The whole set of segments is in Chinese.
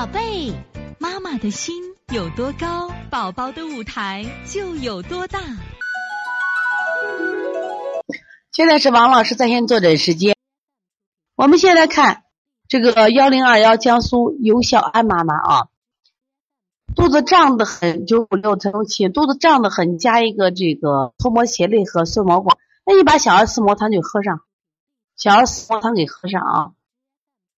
宝贝，妈妈的心有多高，宝宝的舞台就有多大。现在是王老师在线坐诊时间。我们现在看这个幺零二幺江苏尤小安妈妈啊，肚子胀得很，九五六陈七，肚子胀得很，加一个这个脱膜鞋类和顺毛管，那你把小儿四磨汤就喝上，小儿四磨汤给喝上啊。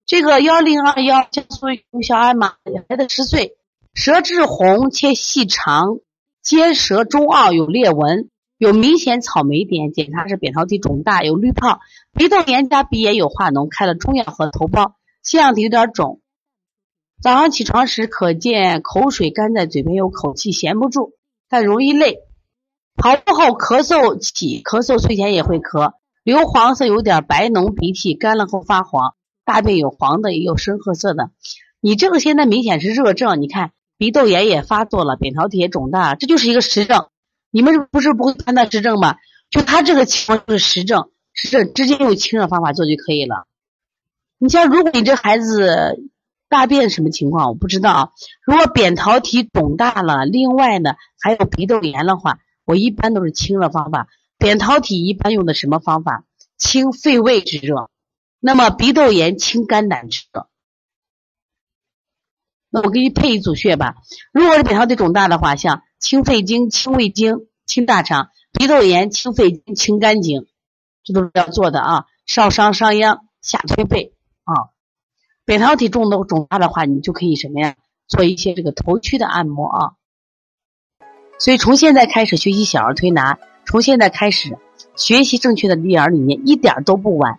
这个幺零二幺江苏尤小安妈孩子十岁，舌质红且细长，尖舌中凹有裂纹。有明显草莓点，检查是扁桃体肿大，有滤泡，鼻窦炎加鼻炎有化脓，开了中药和头孢，腺样体有点肿。早上起床时可见口水干在嘴边，有口气闲不住，但容易累。跑步后咳嗽起，咳嗽睡前也会咳，流黄色有点白脓鼻涕，干了后发黄，大便有黄的也有深褐色的。你这个现在明显是热症，你看鼻窦炎也发作了，扁桃体也肿大，这就是一个实症。你们不是不会判断实症吗？就他这个情况就是实症，实症直接用清热方法做就可以了。你像如果你这孩子大便什么情况，我不知道。如果扁桃体肿大了，另外呢还有鼻窦炎的话，我一般都是清热方法。扁桃体一般用的什么方法？清肺胃之热。那么鼻窦炎清肝胆之热。那我给你配一组穴吧。如果是扁桃体肿大的话，像。清肺经、清胃经、清大肠；鼻窦炎、清肺经、清肝经，这都是要做的啊。少商商鞅，下推背啊。扁桃体肿的肿大的话，你就可以什么呀？做一些这个头区的按摩啊。所以从现在开始学习小儿推拿，从现在开始学习正确的育儿理念，一点都不晚。